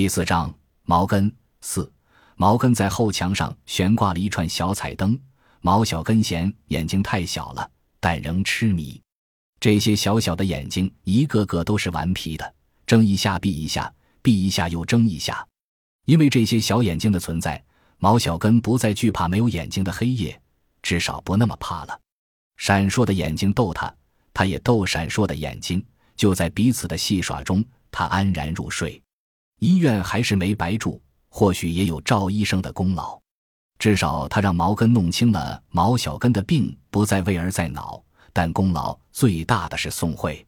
第四章，毛根四。毛根在后墙上悬挂了一串小彩灯。毛小根嫌眼睛太小了，但仍痴迷。这些小小的眼睛，一个个都是顽皮的，睁一下闭一下，闭一下又睁一下。因为这些小眼睛的存在，毛小根不再惧怕没有眼睛的黑夜，至少不那么怕了。闪烁的眼睛逗他，他也逗闪烁的眼睛。就在彼此的戏耍中，他安然入睡。医院还是没白住，或许也有赵医生的功劳。至少他让毛根弄清了毛小根的病不在胃而在脑。但功劳最大的是宋慧。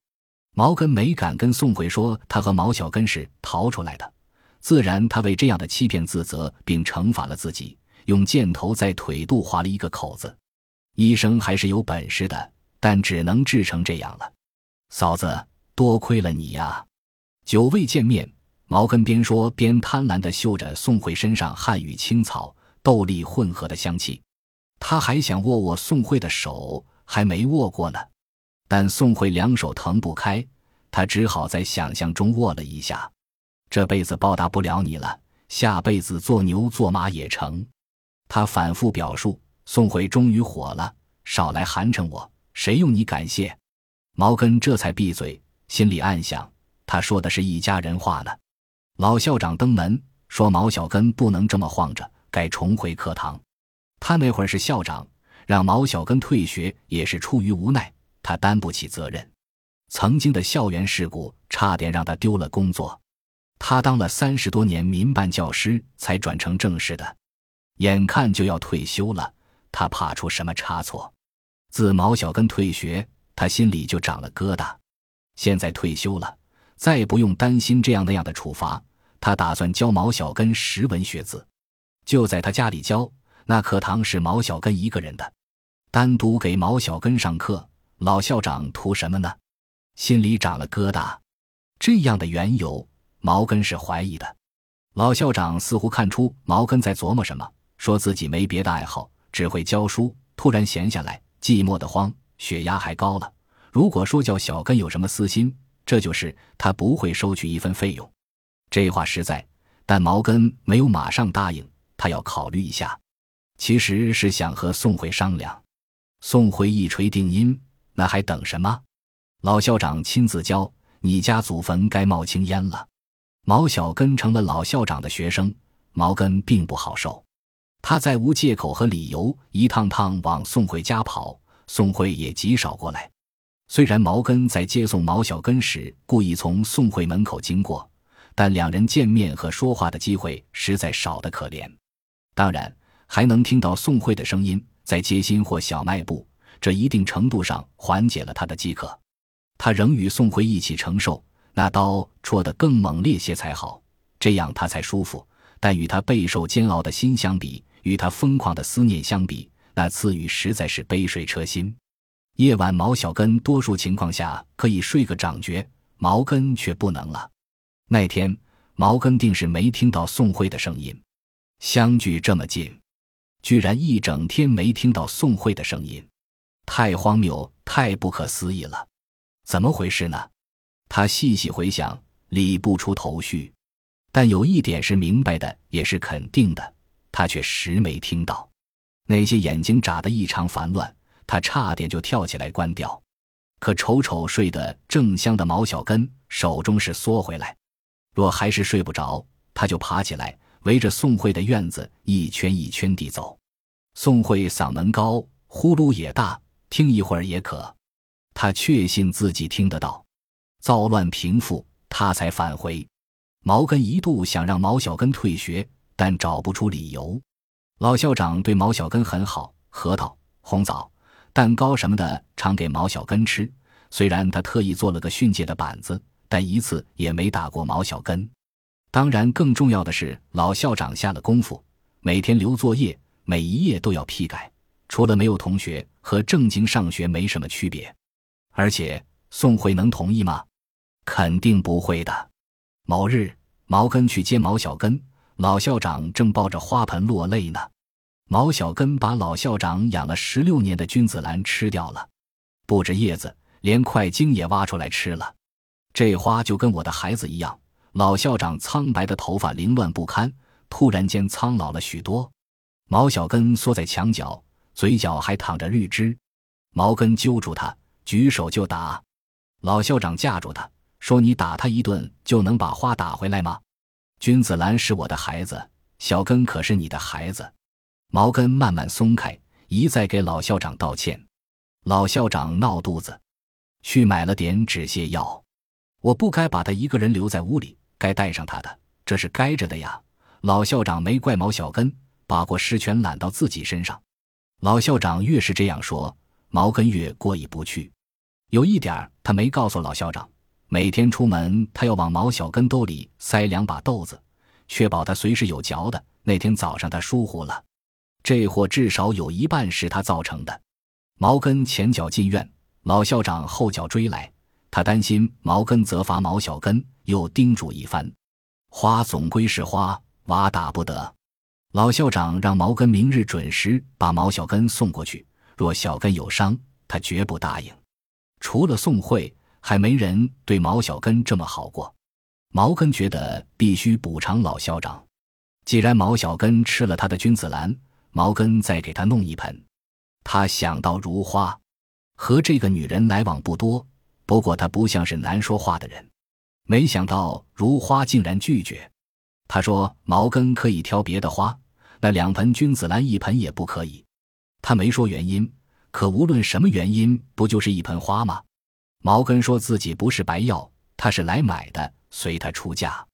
毛根没敢跟宋慧说他和毛小根是逃出来的，自然他为这样的欺骗自责，并惩罚了自己，用箭头在腿肚划了一个口子。医生还是有本事的，但只能治成这样了。嫂子，多亏了你呀！久未见面。毛根边说边贪婪地嗅着宋慧身上汗与青草、豆粒混合的香气，他还想握握宋慧的手，还没握过呢。但宋慧两手腾不开，他只好在想象中握了一下。这辈子报答不了你了，下辈子做牛做马也成。他反复表述。宋慧终于火了，少来寒碜我，谁用你感谢？毛根这才闭嘴，心里暗想：他说的是一家人话呢。老校长登门说：“毛小根不能这么晃着，该重回课堂。”他那会儿是校长，让毛小根退学也是出于无奈，他担不起责任。曾经的校园事故差点让他丢了工作。他当了三十多年民办教师，才转成正式的，眼看就要退休了，他怕出什么差错。自毛小根退学，他心里就长了疙瘩。现在退休了。再不用担心这样那样的处罚，他打算教毛小根识文学字，就在他家里教。那课堂是毛小根一个人的，单独给毛小根上课。老校长图什么呢？心里长了疙瘩。这样的缘由，毛根是怀疑的。老校长似乎看出毛根在琢磨什么，说自己没别的爱好，只会教书。突然闲下来，寂寞的慌，血压还高了。如果说叫小根有什么私心，这就是他不会收取一分费用，这话实在，但毛根没有马上答应，他要考虑一下。其实是想和宋慧商量。宋慧一锤定音，那还等什么？老校长亲自教，你家祖坟该冒青烟了。毛小根成了老校长的学生，毛根并不好受，他再无借口和理由，一趟趟往宋慧家跑，宋慧也极少过来。虽然毛根在接送毛小根时故意从宋慧门口经过，但两人见面和说话的机会实在少得可怜。当然，还能听到宋慧的声音在街心或小卖部，这一定程度上缓解了他的饥渴。他仍与宋慧一起承受，那刀戳得更猛烈些才好，这样他才舒服。但与他备受煎熬的心相比，与他疯狂的思念相比，那赐予实在是杯水车薪。夜晚，毛小根多数情况下可以睡个掌觉，毛根却不能了。那天，毛根定是没听到宋慧的声音。相距这么近，居然一整天没听到宋慧的声音，太荒谬，太不可思议了！怎么回事呢？他细细回想，理不出头绪。但有一点是明白的，也是肯定的，他却实没听到。那些眼睛眨得异常烦乱。他差点就跳起来关掉，可瞅瞅睡得正香的毛小根，手中是缩回来。若还是睡不着，他就爬起来，围着宋慧的院子一圈一圈地走。宋慧嗓门高，呼噜也大，听一会儿也可。他确信自己听得到。躁乱平复，他才返回。毛根一度想让毛小根退学，但找不出理由。老校长对毛小根很好，核桃、红枣。蛋糕什么的常给毛小根吃，虽然他特意做了个训诫的板子，但一次也没打过毛小根。当然，更重要的是老校长下了功夫，每天留作业，每一页都要批改，除了没有同学，和正经上学没什么区别。而且宋慧能同意吗？肯定不会的。某日，毛根去接毛小根，老校长正抱着花盆落泪呢。毛小根把老校长养了十六年的君子兰吃掉了，不止叶子，连块茎也挖出来吃了。这花就跟我的孩子一样，老校长苍白的头发凌乱不堪，突然间苍老了许多。毛小根缩在墙角，嘴角还淌着绿汁。毛根揪住他，举手就打。老校长架住他，说：“你打他一顿就能把花打回来吗？”君子兰是我的孩子，小根可是你的孩子。毛根慢慢松开，一再给老校长道歉。老校长闹肚子，去买了点止泻药。我不该把他一个人留在屋里，该带上他的，这是该着的呀。老校长没怪毛小根，把过失全揽到自己身上。老校长越是这样说，毛根越过意不去。有一点他没告诉老校长：每天出门，他要往毛小根兜里塞两把豆子，确保他随时有嚼的。那天早上他疏忽了，这祸至少有一半是他造成的。毛根前脚进院，老校长后脚追来，他担心毛根责罚毛小根，又叮嘱一番：花总归是花，娃打不得。老校长让毛根明日准时把毛小根送过去，若小根有伤，他绝不答应。除了宋慧，还没人对毛小根这么好过。毛根觉得必须补偿老校长。既然毛小根吃了他的君子兰，毛根再给他弄一盆。他想到如花，和这个女人来往不多，不过她不像是难说话的人。没想到如花竟然拒绝。他说：“毛根可以挑别的花，那两盆君子兰一盆也不可以。”他没说原因。可无论什么原因，不就是一盆花吗？毛根说自己不是白要，他是来买的，随他出价。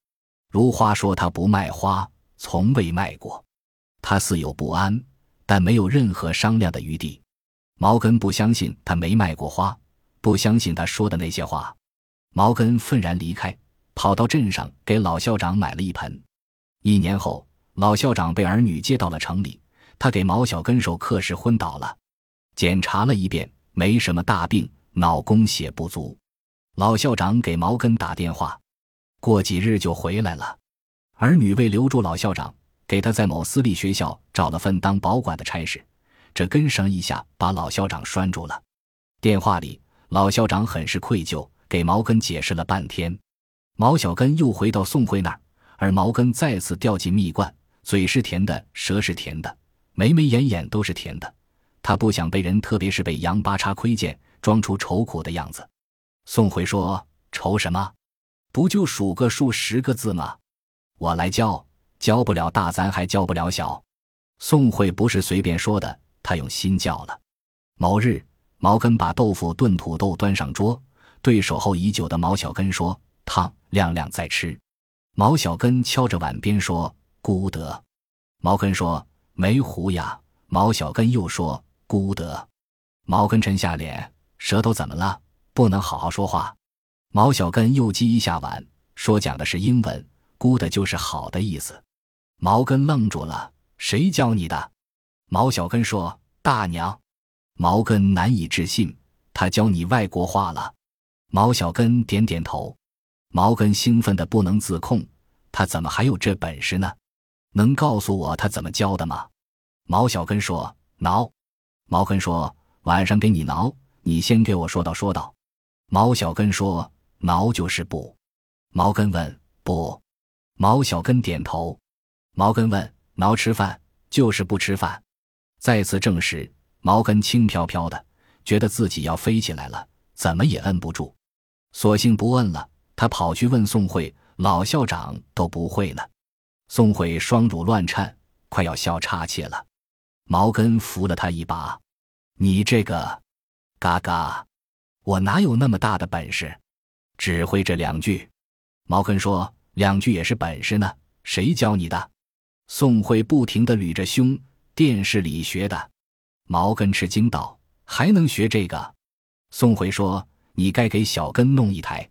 如花说他不卖花，从未卖过。他似有不安，但没有任何商量的余地。毛根不相信他没卖过花，不相信他说的那些话。毛根愤然离开，跑到镇上给老校长买了一盆。一年后，老校长被儿女接到了城里，他给毛小根授课时昏倒了。检查了一遍，没什么大病，脑供血不足。老校长给毛根打电话，过几日就回来了。儿女为留住老校长，给他在某私立学校找了份当保管的差事。这根绳一下把老校长拴住了。电话里，老校长很是愧疚，给毛根解释了半天。毛小根又回到宋慧那儿，而毛根再次掉进蜜罐，嘴是甜的，舌是甜的，眉眉眼眼都是甜的。他不想被人，特别是被杨八叉窥见，装出愁苦的样子。宋慧说：“愁什么？不就数个数十个字吗？我来教，教不了大，咱还教不了小。”宋慧不是随便说的，他用心教了。某日，毛根把豆腐炖土豆端上桌，对守候已久的毛小根说：“烫，亮亮再吃。”毛小根敲着碗边说：“孤德。”毛根说：“没糊呀。”毛小根又说。孤德，毛根沉下脸，舌头怎么了？不能好好说话。毛小根又击一下碗，说讲的是英文，孤的就是好的意思。毛根愣住了，谁教你的？毛小根说：“大娘。”毛根难以置信，他教你外国话了。毛小根点点头。毛根兴奋的不能自控，他怎么还有这本事呢？能告诉我他怎么教的吗？毛小根说：“挠。”毛根说：“晚上给你挠，你先给我说道说道。”毛小根说：“挠就是不。”毛根问：“不？”毛小根点头。毛根问：“挠吃饭就是不吃饭？”再次证实，毛根轻飘飘的，觉得自己要飞起来了，怎么也摁不住，索性不摁了。他跑去问宋慧：“老校长都不会呢。”宋慧双乳乱颤，快要笑岔气了。毛根扶了他一把，你这个，嘎嘎，我哪有那么大的本事，只会这两句。毛根说：“两句也是本事呢，谁教你的？”宋慧不停的捋着胸，电视里学的。毛根吃惊道：“还能学这个？”宋慧说：“你该给小根弄一台。”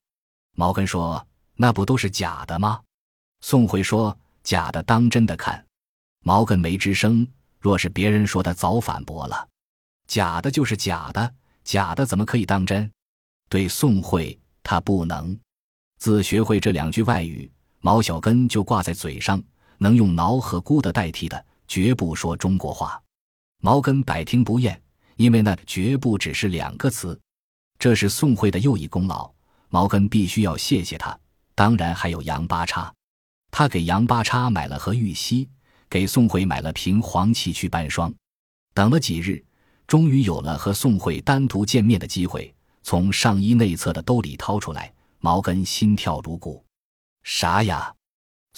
毛根说：“那不都是假的吗？”宋慧说：“假的当真的看。”毛根没吱声。若是别人说的，早反驳了。假的就是假的，假的怎么可以当真？对宋慧，他不能。自学会这两句外语，毛小根就挂在嘴上，能用“挠”和“咕”的代替的，绝不说中国话。毛根百听不厌，因为那绝不只是两个词。这是宋慧的又一功劳，毛根必须要谢谢他。当然还有杨八叉。他给杨八叉买了盒玉溪，给宋慧买了瓶黄芪去半霜。等了几日，终于有了和宋慧单独见面的机会。从上衣内侧的兜里掏出来，毛根心跳如鼓。啥呀？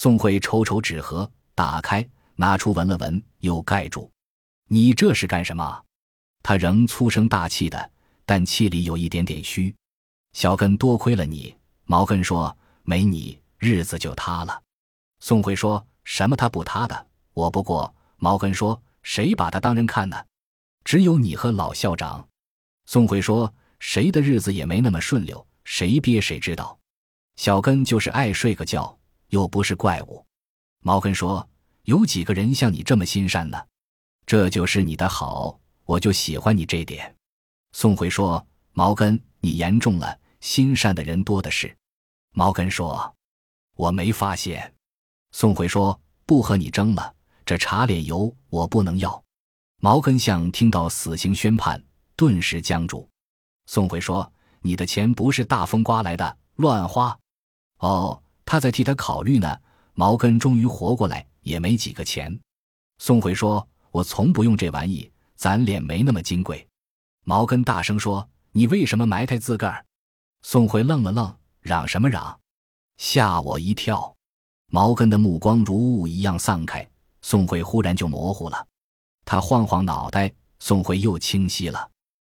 宋慧瞅瞅纸盒，打开，拿出闻了闻，又盖住。你这是干什么？他仍粗声大气的，但气里有一点点虚。小根多亏了你。毛根说：“没你，日子就塌了。”宋慧说什么？他不塌的。我不过。毛根说。谁把他当人看呢？只有你和老校长。宋慧说：“谁的日子也没那么顺溜，谁憋谁知道。小根就是爱睡个觉，又不是怪物。”毛根说：“有几个人像你这么心善呢？这就是你的好，我就喜欢你这点。”宋慧说：“毛根，你言重了，心善的人多的是。”毛根说：“我没发现。”宋慧说：“不和你争了。”这茶脸油我不能要。毛根相听到死刑宣判，顿时僵住。宋慧说：“你的钱不是大风刮来的，乱花。”哦，他在替他考虑呢。毛根终于活过来，也没几个钱。宋慧说：“我从不用这玩意，咱脸没那么金贵。”毛根大声说：“你为什么埋汰自个儿？”宋慧愣了愣，嚷什么嚷？吓我一跳！毛根的目光如雾一样散开。宋慧忽然就模糊了，他晃晃脑袋，宋慧又清晰了。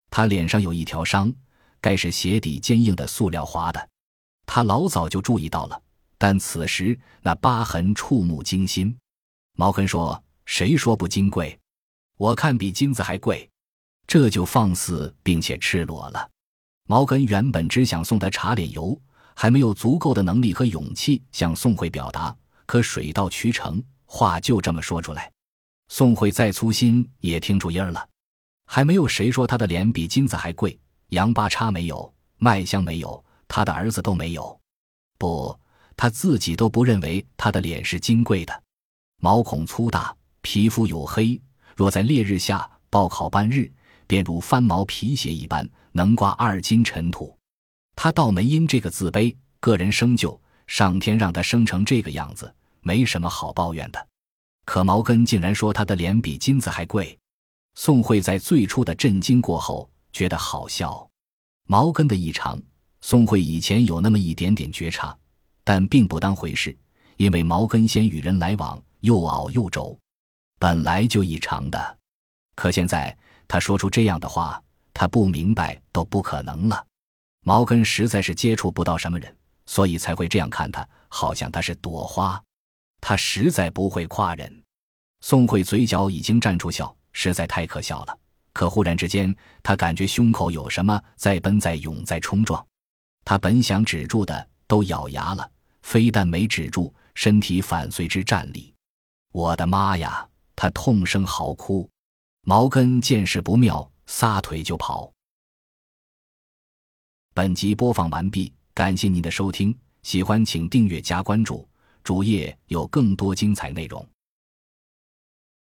他脸上有一条伤，该是鞋底坚硬的塑料划的。他老早就注意到了，但此时那疤痕触目惊心。毛根说：“谁说不金贵？我看比金子还贵。”这就放肆并且赤裸了。毛根原本只想送他茶脸油，还没有足够的能力和勇气向宋慧表达，可水到渠成。话就这么说出来，宋慧再粗心也听出音儿了。还没有谁说他的脸比金子还贵。杨八叉没有，麦香没有，他的儿子都没有。不，他自己都不认为他的脸是金贵的。毛孔粗大，皮肤黝黑，若在烈日下暴烤半日，便如翻毛皮鞋一般，能挂二斤尘土。他倒没因这个自卑，个人生就，上天让他生成这个样子。没什么好抱怨的，可毛根竟然说他的脸比金子还贵。宋慧在最初的震惊过后觉得好笑。毛根的异常，宋慧以前有那么一点点觉察，但并不当回事，因为毛根先与人来往又傲又轴，本来就异常的。可现在他说出这样的话，他不明白都不可能了。毛根实在是接触不到什么人，所以才会这样看他，好像他是朵花。他实在不会夸人，宋慧嘴角已经绽出笑，实在太可笑了。可忽然之间，他感觉胸口有什么在奔在涌在冲撞，他本想止住的都咬牙了，非但没止住，身体反随之站立。我的妈呀！他痛声嚎哭。毛根见势不妙，撒腿就跑。本集播放完毕，感谢您的收听，喜欢请订阅加关注。主页有更多精彩内容。